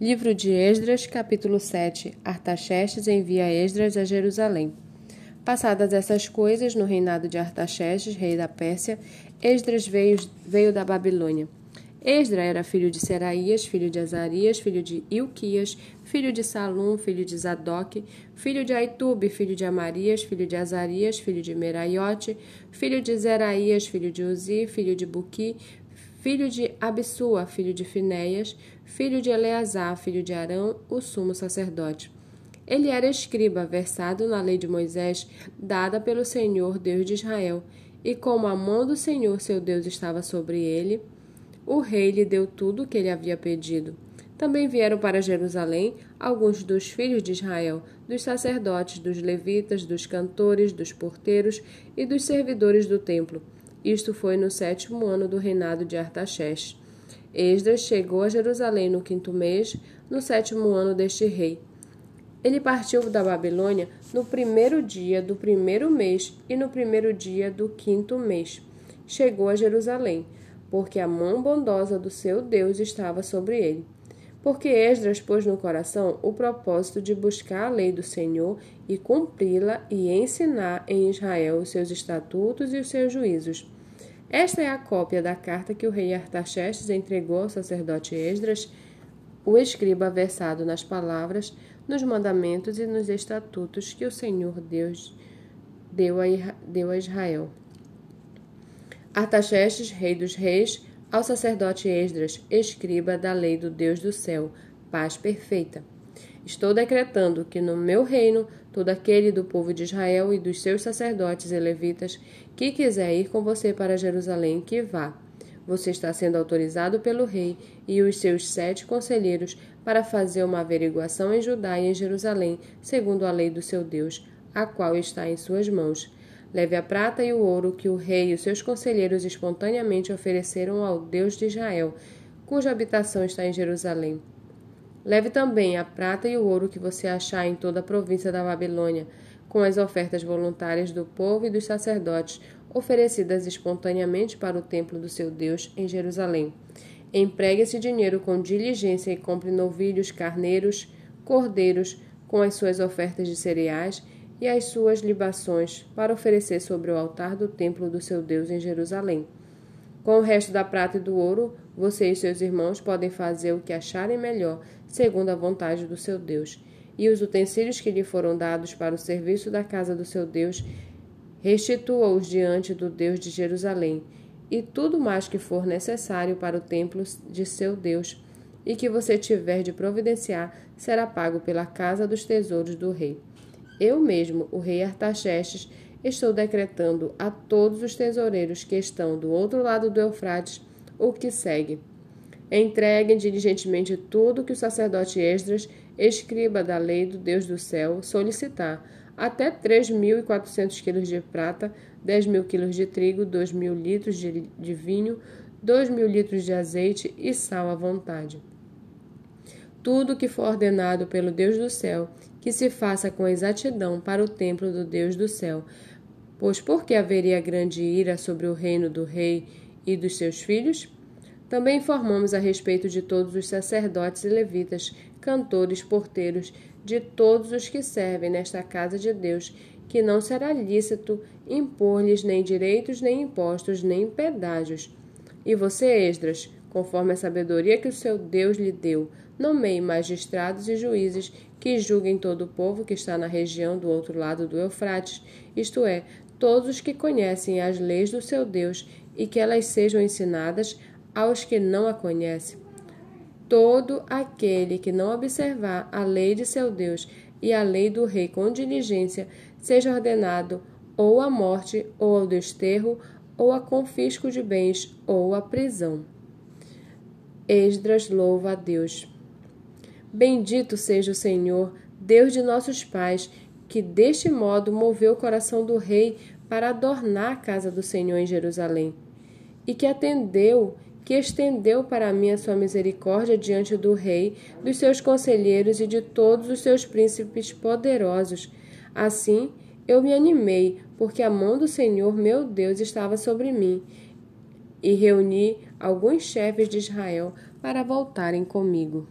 Livro de Esdras, capítulo 7 Artaxerxes envia Esdras a Jerusalém. Passadas essas coisas, no reinado de Artaxerxes, rei da Pérsia, Esdras veio, veio da Babilônia. Esdras era filho de Seraías, filho de Azarias, filho de Ilquias, filho de Salum, filho de Zadok, filho de Aitube, filho de Amarias, filho de Azarias, filho de Meraiote, filho de Zeraías, filho de Uzi, filho de Buqui, filho de Absua, filho de Finéias, filho de Eleazar, filho de Arão, o sumo sacerdote. Ele era escriba, versado na lei de Moisés, dada pelo Senhor Deus de Israel, e como a mão do Senhor seu Deus estava sobre ele, o rei lhe deu tudo o que ele havia pedido. Também vieram para Jerusalém alguns dos filhos de Israel, dos sacerdotes, dos levitas, dos cantores, dos porteiros e dos servidores do templo isto foi no sétimo ano do reinado de Artaxerxes. Esdras chegou a Jerusalém no quinto mês, no sétimo ano deste rei. Ele partiu da Babilônia no primeiro dia do primeiro mês e no primeiro dia do quinto mês. Chegou a Jerusalém, porque a mão bondosa do seu Deus estava sobre ele. Porque Esdras pôs no coração o propósito de buscar a lei do Senhor e cumpri-la e ensinar em Israel os seus estatutos e os seus juízos. Esta é a cópia da carta que o rei Artaxerxes entregou ao sacerdote Esdras, o escriba versado nas palavras, nos mandamentos e nos estatutos que o Senhor Deus deu a, deu a Israel. Artaxerxes, rei dos reis, ao sacerdote Esdras, escriba da lei do Deus do céu, paz perfeita. Estou decretando que no meu reino todo aquele do povo de Israel e dos seus sacerdotes e levitas que quiser ir com você para Jerusalém, que vá. Você está sendo autorizado pelo rei e os seus sete conselheiros para fazer uma averiguação em Judá e em Jerusalém, segundo a lei do seu Deus, a qual está em suas mãos. Leve a prata e o ouro que o rei e os seus conselheiros espontaneamente ofereceram ao Deus de Israel, cuja habitação está em Jerusalém. Leve também a prata e o ouro que você achar em toda a província da Babilônia, com as ofertas voluntárias do povo e dos sacerdotes, oferecidas espontaneamente para o templo do seu Deus em Jerusalém. Empregue esse dinheiro com diligência e compre novilhos, carneiros, cordeiros, com as suas ofertas de cereais e as suas libações, para oferecer sobre o altar do templo do seu Deus em Jerusalém. Com o resto da prata e do ouro, você e seus irmãos podem fazer o que acharem melhor, segundo a vontade do seu Deus. E os utensílios que lhe foram dados para o serviço da casa do seu Deus, restitua-os diante do Deus de Jerusalém, e tudo mais que for necessário para o templo de seu Deus, e que você tiver de providenciar, será pago pela casa dos tesouros do rei. Eu mesmo, o rei Artaxerxes, estou decretando a todos os tesoureiros que estão do outro lado do Eufrates o que segue. Entreguem diligentemente tudo que o sacerdote Esdras, escriba da lei do Deus do céu, solicitar, até 3.400 quilos de prata, 10 mil quilos de trigo, 2 mil litros de, de vinho, 2 mil litros de azeite e sal à vontade. Tudo que for ordenado pelo Deus do céu, que se faça com exatidão para o templo do Deus do céu, Pois por que haveria grande ira sobre o reino do rei e dos seus filhos? Também informamos a respeito de todos os sacerdotes e levitas, cantores, porteiros, de todos os que servem nesta casa de Deus, que não será lícito impor-lhes nem direitos, nem impostos, nem pedágios. E você, Esdras, conforme a sabedoria que o seu Deus lhe deu, nomeie magistrados e juízes que julguem todo o povo que está na região do outro lado do Eufrates, isto é, todos os que conhecem as leis do seu Deus e que elas sejam ensinadas aos que não a conhecem. Todo aquele que não observar a lei de seu Deus e a lei do rei com diligência, seja ordenado ou à morte, ou ao desterro, ou a confisco de bens, ou à prisão. Esdras louva a Deus. Bendito seja o Senhor, Deus de nossos pais, que deste modo moveu o coração do rei para adornar a casa do Senhor em Jerusalém, e que atendeu, que estendeu para mim a sua misericórdia diante do rei, dos seus conselheiros e de todos os seus príncipes poderosos. Assim, eu me animei, porque a mão do Senhor meu Deus estava sobre mim, e reuni alguns chefes de Israel para voltarem comigo.